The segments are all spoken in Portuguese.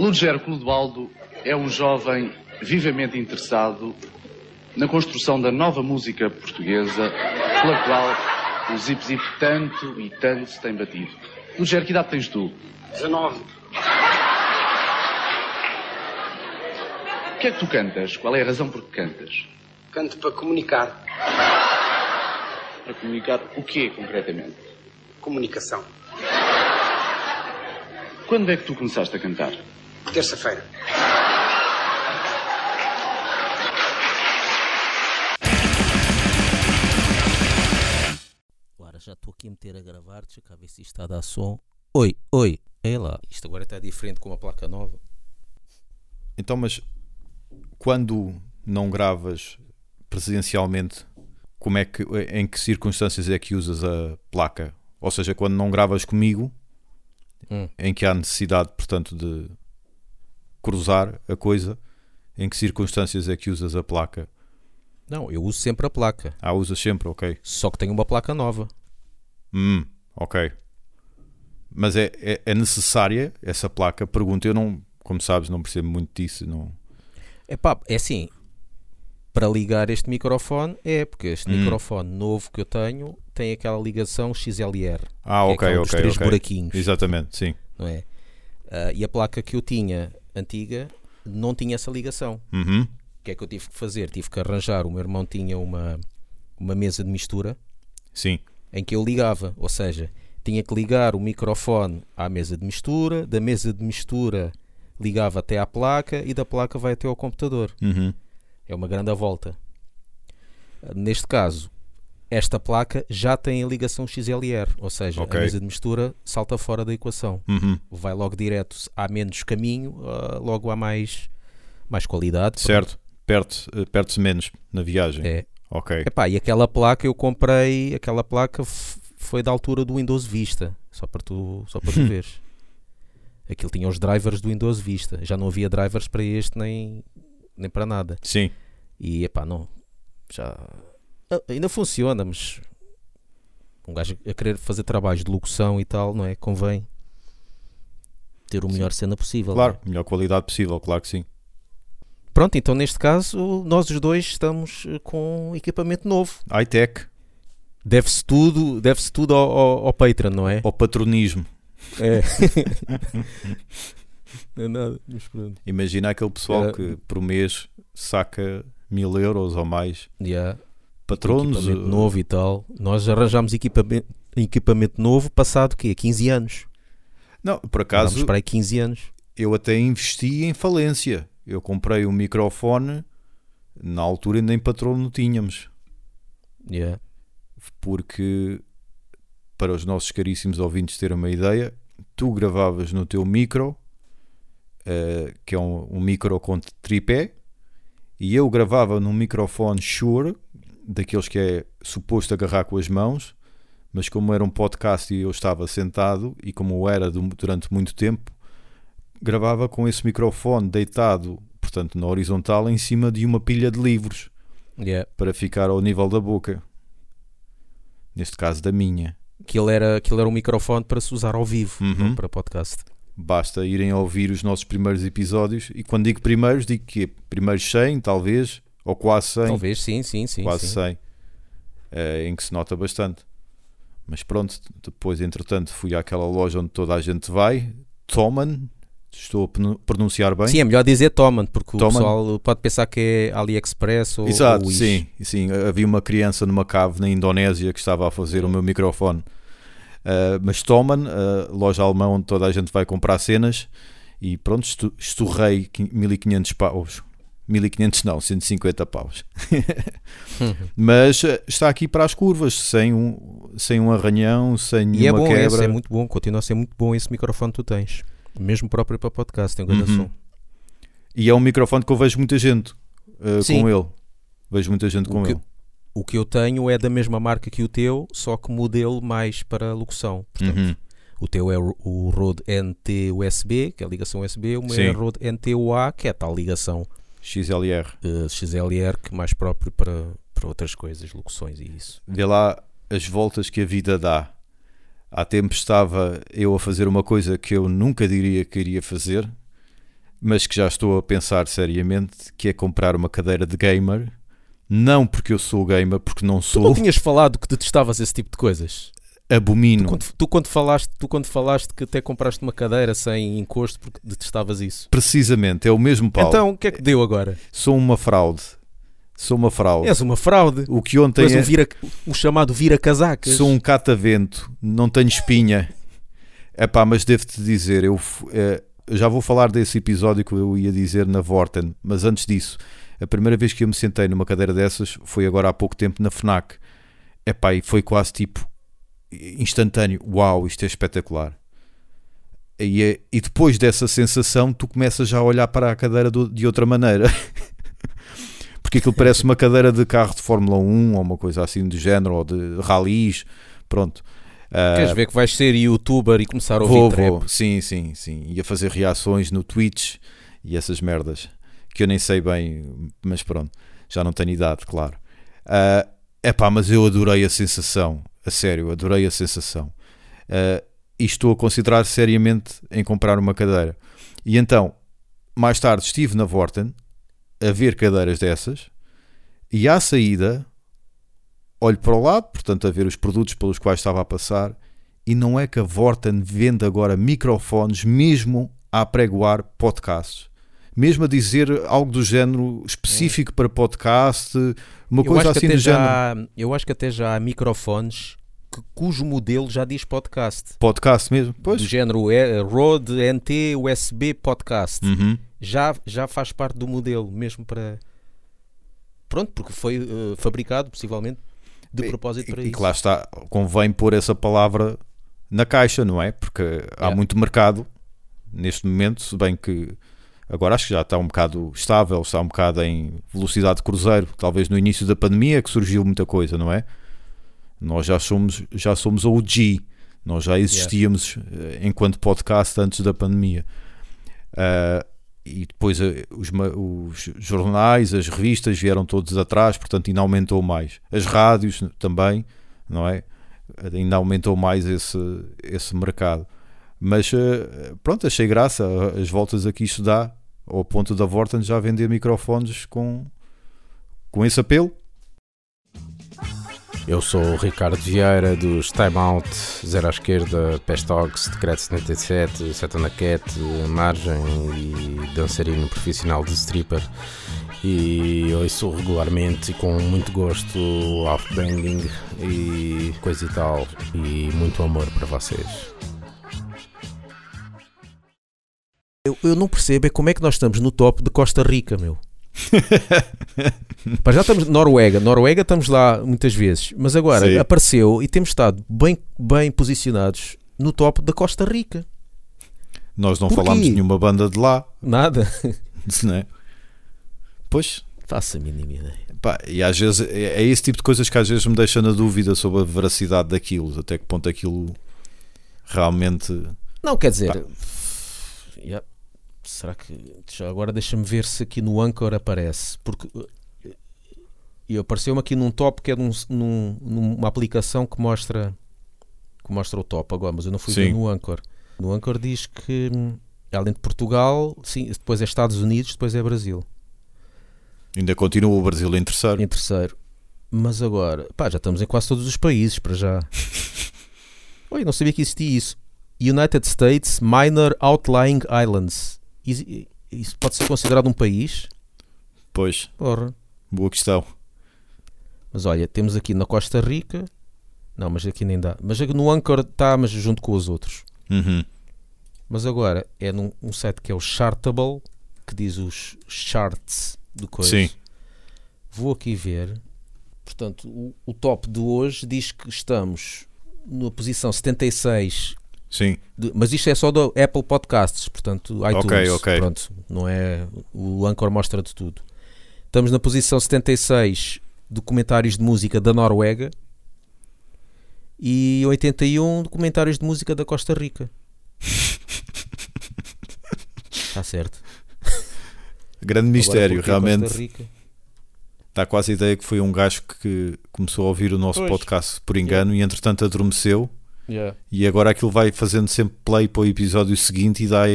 Ludger Clodoaldo é um jovem vivamente interessado na construção da nova música portuguesa, pela qual o Zip Zip tanto e tanto se tem batido. Ludger, que idade tens tu? 19. O que é que tu cantas? Qual é a razão por que cantas? Canto para comunicar. Para comunicar o quê, concretamente? Comunicação. Quando é que tu começaste a cantar? Terça-feira. Agora já estou aqui a meter a gravar, deixa cá ver se isto está a dar som. Oi, oi, é lá. Isto agora está diferente com uma placa nova. Então, mas quando não gravas presencialmente, como é que, em que circunstâncias é que usas a placa? Ou seja, quando não gravas comigo, Hum. em que há necessidade, portanto, de cruzar a coisa, em que circunstâncias é que usas a placa? Não, eu uso sempre a placa, Ah, usas sempre, ok. só que tenho uma placa nova. Hum, ok. Mas é, é, é necessária essa placa? Pergunto, eu não, como sabes, não percebo muito disso. Não... É pá, é assim, para ligar este microfone é, porque este Hum. microfone novo que eu tenho tem aquela ligação XLR, Ah, É ok, dos ok. três ok. buraquinhos. Exatamente, sim. não é? Ah, e a placa que eu tinha, antiga, não tinha essa ligação. Uhum. O que é que eu tive que fazer? Tive que arranjar, o meu irmão tinha uma, uma mesa de mistura, Sim. em que eu ligava, ou seja, tinha que ligar o microfone à mesa de mistura, da mesa de mistura ligava até à placa e da placa vai até ao computador. Uhum. É uma grande volta. Neste caso, esta placa já tem a ligação XLR, ou seja, Ok. a mesa de mistura salta fora da equação. Uhum. Vai logo direto, há menos caminho, ah, logo há mais, mais qualidade. Certo. Perde- eh, Perde-se menos na viagem. É. Ok. Epá, e aquela placa eu comprei, aquela placa foi da altura do Windows Vista, só para tu, só para tu veres. Aquilo tinha os drivers do Windows Vista, já não havia drivers para este nem, nem para nada. Sim. E epá, não, já ainda funciona, mas um gajo a querer fazer trabalhos de locução e tal, não é? Convém ter o melhor cena possível. Claro, é? melhor qualidade possível, claro que sim. Pronto, então neste caso, nós os dois estamos eh, com equipamento novo. High-tech, Deve-se tudo, deve-se tudo ao, ao, ao Patreon, não é? ao patronismo. É. não é nada, mas pronto. Imagina aquele pessoal É. que por mês saca mil euros ou mais. Yeah. Patronos. equipamento eh, novo e tal. Nós arranjámos equipamento, equipamento novo passado o quê? 15 anos. Não, por Vamos acaso para aí 15 anos. eu até investi em falência. Eu comprei um microfone, na altura nem patrono tínhamos. Yeah. porque para os nossos caríssimos ouvintes terem uma ideia, tu gravavas no teu micro, eh, que é um, um micro com tripé, e eu gravava num microfone Shure, daqueles que é suposto agarrar com as mãos, mas como era um podcast e eu estava sentado, e como eu era du- durante muito tempo, gravava com esse microfone deitado, portanto na horizontal, em cima de uma pilha de livros Yeah. para ficar ao nível da boca. Neste caso da minha. Aquilo, era, aquilo era um microfone para se usar ao vivo, Uhum. não para podcast. Basta irem ouvir os nossos primeiros episódios. E quando digo primeiros, digo que primeiros 100, talvez, ou quase 100. Talvez, sim, sim, sim. quase sim. 100. eh, em que se nota bastante. Mas pronto, depois, entretanto, fui àquela loja onde toda a gente vai. Toman. Estou a pronun- pronunciar bem? Sim, é melhor dizer Toman, porque Toman. o pessoal pode pensar que é AliExpress ou, Exato, ou sim, sim. Havia uma criança numa cave na Indonésia que estava a fazer o meu microfone. Uh, mas Toman, uh, loja alemã onde toda a gente vai comprar cenas, e pronto, estu- esturrei quin- 1500 paus. 1500 não, 150 paus. mas uh, está aqui para as curvas, sem um, sem um arranhão, sem E é nenhuma bom quebra. esse, é muito bom, continua a ser muito bom esse microfone que tu tens. Mesmo próprio para podcast, tem um grande Uhum. som. E é um microfone que eu vejo muita gente uh, com ele. Vejo muita gente O com que- ele. O que eu tenho é da mesma marca que o teu, só que modelo mais para locução. Portanto, Uhum. o teu é o Rode NT USB, que é a ligação USB, o meu Sim. é Rode NT-UA, que é a tal ligação XLR. eh, XLR, que mais próprio para, para outras coisas, locuções e isso. vê lá as voltas que a vida dá. Há tempo estava eu a fazer uma coisa que eu nunca diria que iria fazer, mas que já estou a pensar seriamente, que é comprar uma cadeira de gamer. Não porque eu sou gamer, porque não Tu sou. não tinhas falado que detestavas esse tipo de coisas? Abomino. Quando- tu, quando falaste, tu quando falaste que até compraste uma cadeira sem encosto porque detestavas isso. Precisamente, é o mesmo Paulo. Então, o que é que deu agora? Sou uma fraude. Sou uma fraude. És uma fraude. O que ontem Tu és é- um, vira, um chamado vira-casacas. Sou um catavento, não tenho espinha. Epá, mas devo-te dizer, eu eh, eu já vou falar desse episódio que eu ia dizer na Vorten, mas antes disso, a primeira vez que eu me sentei numa cadeira dessas foi agora há pouco tempo na FNAC. Epá, e foi quase tipo instantâneo. Uau, isto é espetacular. E, é- e depois dessa sensação, tu começas já a olhar para a cadeira do- de outra maneira. Porque aquilo parece uma cadeira de carro de Fórmula 1 ou uma coisa assim do género, ou de ralis. Pronto. Ah, Queres ver que vais ser youtuber e começar a ouvir vou, trap? vou. Sim, sim, sim. E a fazer reações no Twitch e essas merdas. Que eu nem sei bem, mas pronto. Já não tenho idade, claro. É epá, mas eu adorei a sensação. A sério, adorei a sensação. Ah, e estou a considerar seriamente em comprar uma cadeira. E então, mais tarde estive na Vorten a ver cadeiras dessas e à saída olho para o lado, portanto a ver os produtos pelos quais estava a passar e não é que a Vorten vende agora microfones mesmo a pregoar podcasts. Mesmo a dizer algo do género específico para podcast, uma Eu coisa assim do género. já, há- eu acho que até já há microfones que- cujo modelo já diz podcast. Podcast mesmo? Pois. Do género é, Rode NT USB podcast. Uhum. Já, já faz parte do modelo, mesmo para. Pronto, porque foi eh, fabricado, possivelmente, de propósito para E isso. que lá está, convém pôr essa palavra na caixa, não é? Porque há Yeah. muito mercado neste momento, se bem que agora acho que já está um bocado estável, está um bocado em velocidade de cruzeiro. Talvez no início da pandemia que surgiu muita coisa, não é? Nós já somos, já somos OG, nós já existíamos eh, enquanto podcast antes da pandemia. Ah, e depois eh, os, os jornais, as revistas vieram todos atrás, portanto ainda aumentou mais. As rádios também, não é? Ainda aumentou mais esse, esse mercado. Mas pronto, achei graça as voltas a que isto dá, ao ponto da Vorten já vender microfones com, com esse apelo. Eu sou o Ricardo Vieira dos Time Out, Zero à Esquerda, Pestox, Decreto 77, Setana Cat, Margem e dançarino profissional de stripper. E ouço regularmente e com muito gosto off-banging e coisa e tal. E muito amor para vocês. Eu, eu não percebo é como é que nós estamos no top de Costa Rica, meu. Pá, já estamos Noruega, Noruega estamos lá muitas vezes, mas agora Sim. apareceu e temos estado bem, bem posicionados no top da Costa Rica. Nós não Porquê? falámos de nenhuma banda de lá, Nada. não é? Pois, Faça a mínima ideia. Pá, e às vezes é é esse tipo de coisas que às vezes me deixa na dúvida sobre a veracidade daquilo, até que ponto aquilo realmente. Não, quer dizer, yeah, será que já agora deixa-me ver se aqui no Anchor aparece, porque eh, e apareceu-me aqui num top que é num, num- numa aplicação que mostra que mostra o top agora, mas eu não fui ver Sim. no Anchor. No Anchor diz que hum, além de Portugal, sim, depois é Estados Unidos, depois é Brasil. Ainda continua o Brasil em terceiro. em terceiro. Mas agora, pá, já estamos em quase todos os países para já. Oi, não sabia que existia isso. United States Minor Outlying Islands. Is- Isso pode ser considerado um país? Pois, Porra. boa questão. Mas olha, temos aqui na Costa Rica. Não, mas aqui nem dá. Mas no Anchor está, mas junto com os outros. Uhum. Mas agora é num um site que é o Chartable, que diz os charts do coisa. Sim. Vou aqui ver. Portanto, o, o top de hoje diz que estamos na posição 76, Sim, de- mas isto é só do Apple Podcasts, portanto, iTunes. Ok, ok. Pronto, não é. O Anchor mostra de tudo. Estamos na posição 76 de comentários de música da Noruega e 81 de comentários de música da Costa Rica. Está certo. grande mistério, realmente. Costa Rica? Dá quase a ideia que foi um gajo que começou a ouvir o nosso Pois. podcast por engano e entretanto adormeceu Yeah. e agora aquilo vai fazendo sempre play para o episódio seguinte e dá,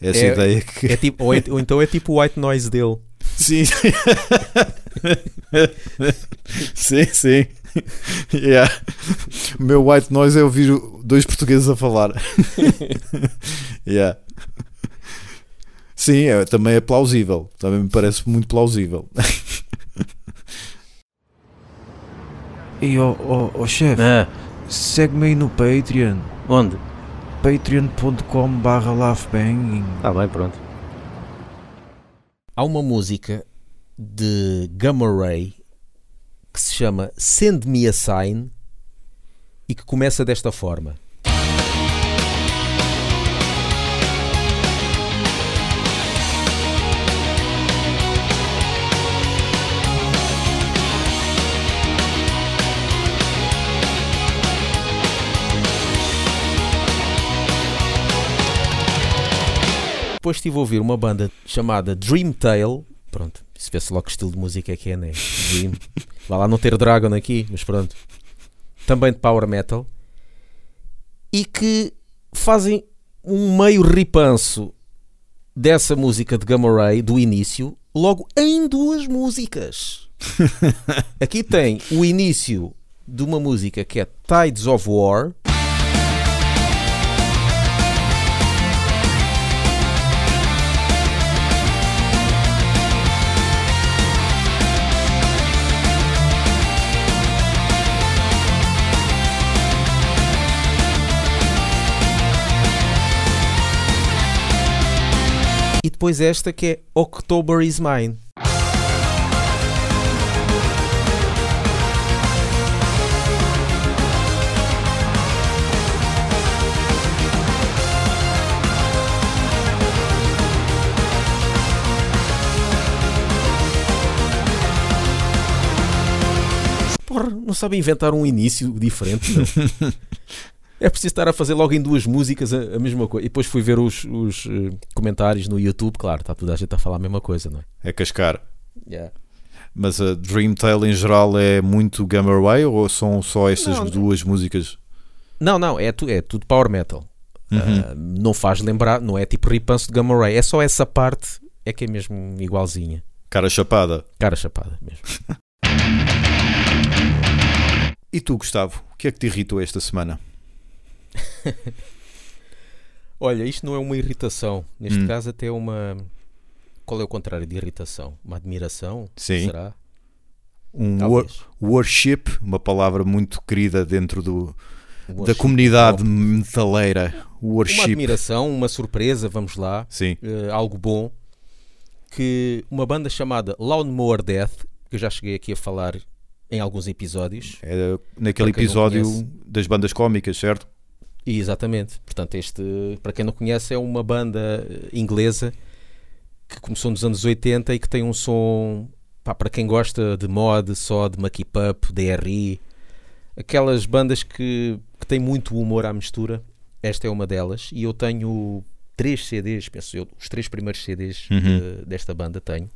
essa É- ideia que. É tipo, ou, é- ou então é tipo o white noise dele. Sim, sim. sim, sim. Yeah. O meu white noise é ouvir dois portugueses a falar. yeah. Sim, é, também é plausível. Também me parece muito plausível. E ó oh, oh, chefe, Ah, segue-me aí no Patreon. onde? patreon.com barra. Está bem, pronto. Há uma música de Gamma Ray que se chama Send Me a Sign e que começa desta forma. Depois estive a ouvir uma banda chamada Dream Tale. Pronto, se vê-se logo que estilo de música é que é, né? Dream. Vai lá não ter Dragon aqui, mas pronto. Também de Power Metal. E que fazem um meio ripanço dessa música de Gamma Ray, do início, logo em duas músicas. Aqui tem o início de uma música que é Tides of War. Depois esta que é October is Mine. Porra, não sabe inventar um início diferente. É preciso estar a fazer logo em duas músicas a, a mesma coisa. E depois fui ver os, os, eh, comentários no YouTube, claro, está toda a gente a falar a mesma coisa, não é? É cascar. Mas a Dream Tale em geral é muito Gamma Ray ou são só essas Não, duas músicas? Não, não, é, tu, é tudo power metal. Uhum. Ah, não faz lembrar, não é tipo ripanço de Gamma Ray, é só essa parte é que é mesmo igualzinha. Cara chapada. Cara chapada mesmo. E tu, Gustavo, o que é que te irritou esta semana? Olha, isto não é uma irritação, neste Hum. caso até é uma. Qual é o contrário de irritação? Uma admiração? Sim. Será? Um wor- worship, uma palavra muito querida dentro do, da comunidade metaleira. Uma Worship. admiração, uma surpresa, vamos lá. Sim. eh, algo bom que uma banda chamada Lawnmower Death, que eu já cheguei aqui a falar em alguns episódios, É naquele episódio das bandas cómicas, certo? E exatamente, portanto, este, para quem não conhece, é uma banda eh, inglesa que começou nos anos 80 e que tem um som pá, para quem gosta de mod, só de Mucky Pup, DRI, aquelas bandas que, que têm muito humor à mistura. Esta é uma delas, e eu tenho três CDs, penso eu, os três primeiros CDs Uhum. eh, desta banda tenho.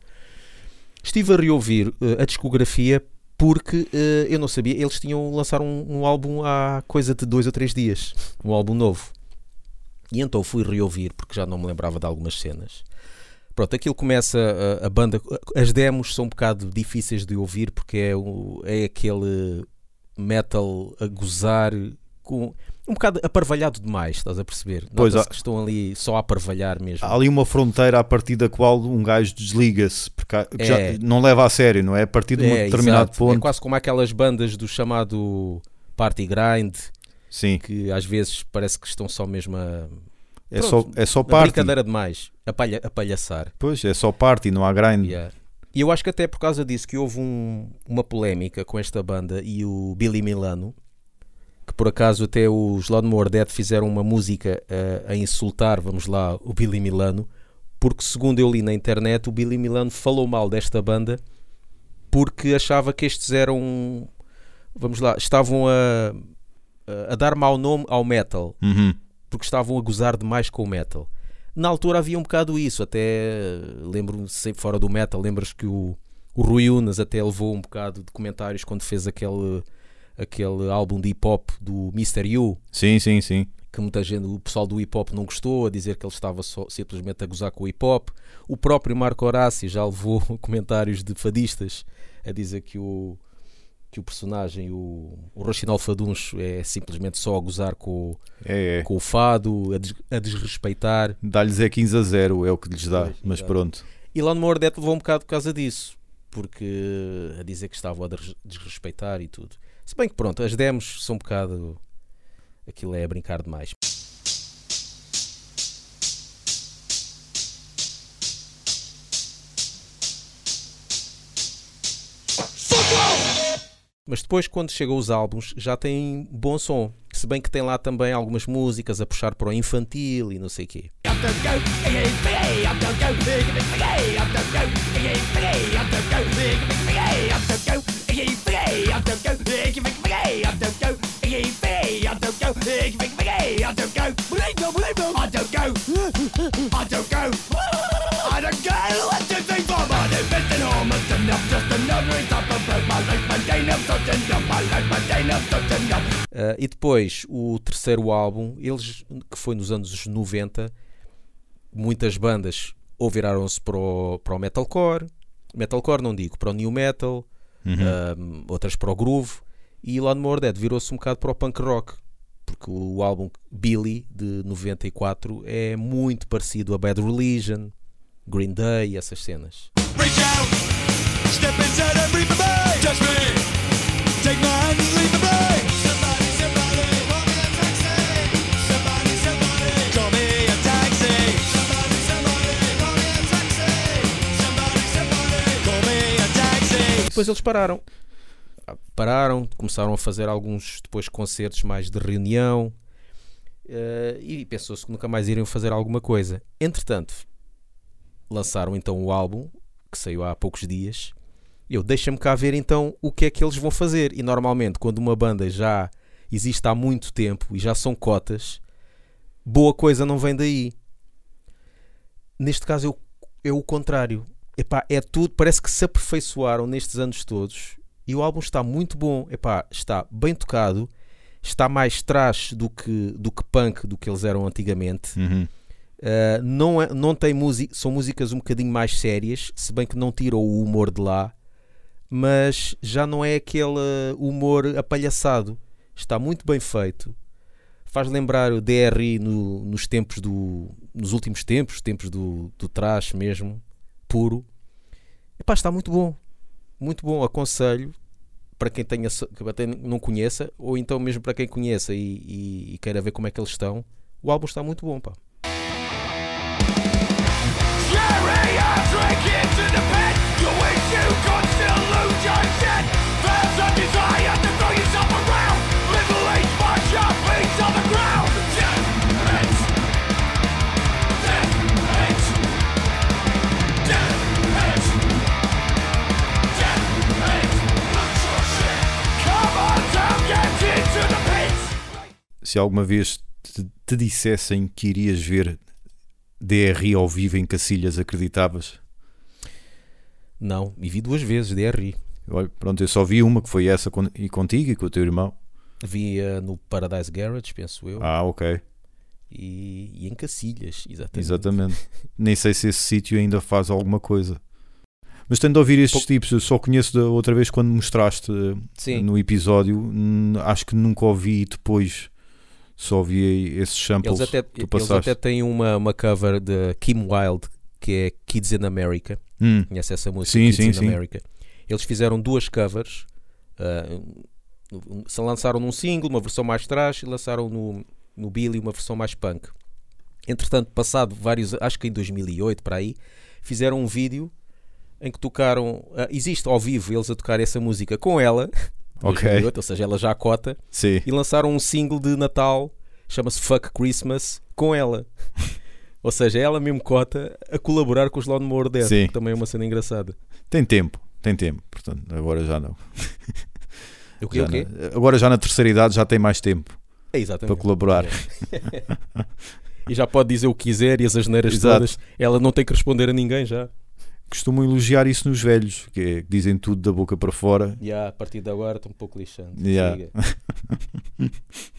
Estive a reouvir eh, a discografia porque eh, eu não sabia, eles tinham lançado um, um álbum há coisa de dois ou três dias, um álbum novo. E então fui reouvir porque já não me lembrava de algumas cenas. Pronto, aquilo começa a, a banda. As demos são um bocado difíceis de ouvir porque é, é aquele metal a gozar com um bocado aparvalhado demais, estás a perceber? Pois, há- que estão ali só a aparvalhar mesmo. Há ali uma fronteira a partir da qual um gajo desliga-se, porque há- que já É. não leva a sério, não é? A partir de um É, determinado exato. ponto. É quase como aquelas bandas do chamado party grind Sim, que às vezes parece que estão só mesmo a. é Pronto, só, é só party. brincadeira demais, a, palha, a palhaçar. Pois, é só party, não há grind. Yeah. E eu acho que até por causa disso que houve um- uma polémica com esta banda e o Billy Milano, que por acaso até os Lawnmower Dead fizeram uma música eh, a insultar, vamos lá, o Billy Milano, porque segundo eu li na internet, o Billy Milano falou mal desta banda porque achava que estes eram, vamos lá, estavam a, a dar mau nome ao metal Uhum. porque estavam a gozar demais com o metal. Na altura havia um bocado isso, até lembro-me sempre fora do metal, lembras que o, o Rui Unas até levou um bocado de comentários quando fez aquele, aquele álbum de hip hop do Mr. You, Sim, sim, sim. que muita gente, o pessoal do hip hop não gostou, a dizer que ele estava só, simplesmente a gozar com o hip hop. O próprio Marco Horácio já levou comentários de fadistas a dizer que o, que o personagem, o, o Rochinol Faduncho, é simplesmente só a gozar com, o- É, é. com o fado, a, des- a desrespeitar. Dá-lhes é 15 a 0, é o que lhes dá. Pois, Mas pronto. E Elon Mordet levou um bocado por causa disso, porque a dizer que estava a des- desrespeitar e tudo. Se bem que pronto, as demos são um bocado. Aquilo é a brincar demais. Mas depois, quando chegam os álbuns, já tem bom som. Se bem que tem lá também algumas músicas a puxar para o infantil e não sei o quê. Ah, e depois, o terceiro álbum, eles, que foi nos anos 90, muitas bandas ou viraram-se para o, para o metalcore, metalcore não digo, para o new metal, Uhum. outras para o groove, e Elon Mordet virou-se um bocado para o punk rock, porque o álbum Billy, de 94, é muito parecido a Bad Religion, Green Day, essas cenas. Reach out, step inside and breathe the bay. Touch me, take my hand Depois eles pararam. Pararam, começaram a fazer alguns depois concertos mais de reunião eh, e pensou-se que nunca mais iriam fazer alguma coisa. Entretanto, lançaram então o álbum que saiu há poucos dias. Eu deixa-me cá ver então o que é que eles vão fazer. E normalmente, quando uma banda já existe há muito tempo e já são cotas, boa coisa não vem daí. Neste caso o, é o contrário. Epá, é tudo, parece que se aperfeiçoaram nestes anos todos e o álbum está muito bom. Epá, está bem tocado, está mais trash do que, do que punk do que eles eram antigamente. Uhum. Uh, não, é- não tem música, são músicas um bocadinho mais sérias, se bem que não tiram o humor de lá, mas já não é aquele humor apalhaçado. Está muito bem feito. Faz lembrar o DRI no- nos tempos do. nos últimos tempos, tempos do, do trash mesmo, puro. Epá, está muito bom. Muito bom. Aconselho para quem tenha, que até não conheça, ou então mesmo para quem conheça e, e- e queira ver como é que eles estão. O álbum está muito bom, pá. Se alguma vez te, te dissessem que irias ver DRI ao vivo em Cacilhas, acreditavas? Não, e vi duas vezes DRI. Olha, Pronto, eu só vi uma que foi essa con- e contigo e com o teu irmão. Vi eh, no Paradise Garage, penso eu, Ah, ok, e, e em Cacilhas, exatamente. exatamente. Nem sei se esse sítio ainda faz alguma coisa. Mas tendo de ouvir estes Pouco- tipos, eu só conheço da outra vez quando mostraste eh, Sim, no episódio. Acho que nunca ouvi depois. Só ouvi esses samples eles até, que tu eles passaste. até têm uma, uma cover de Kim Wilde, que é Kids in America. Hum, Conhece essa música? Sim, Kids sim, in sim. America. Eles fizeram duas covers. um- se lançaram num single, uma versão mais trash, e lançaram no, no Billy uma versão mais punk. Entretanto, passado vários, acho que em 2008 para aí, fizeram um vídeo em que tocaram. ah, existe ao vivo eles a tocar essa música com ela, Ok. 2008, ou seja, ela já cota, sim. e lançaram um single de Natal, chama-se Fuck Christmas, com ela. Ou seja, ela mesmo cota a colaborar com os Lawnmower 10, Sim. que também é uma cena engraçada. Tem tempo, tem tempo. Portanto, agora já não. O quê? Já O quê? não. Agora já na terceira idade já tem mais tempo É, para colaborar. E já pode dizer o que quiser e as asneiras Exato. todas. Ela não tem que responder a ninguém já. Costumam elogiar isso nos velhos, que, é, que dizem tudo da boca para fora. E a partir de agora estou um pouco lixando. Yeah.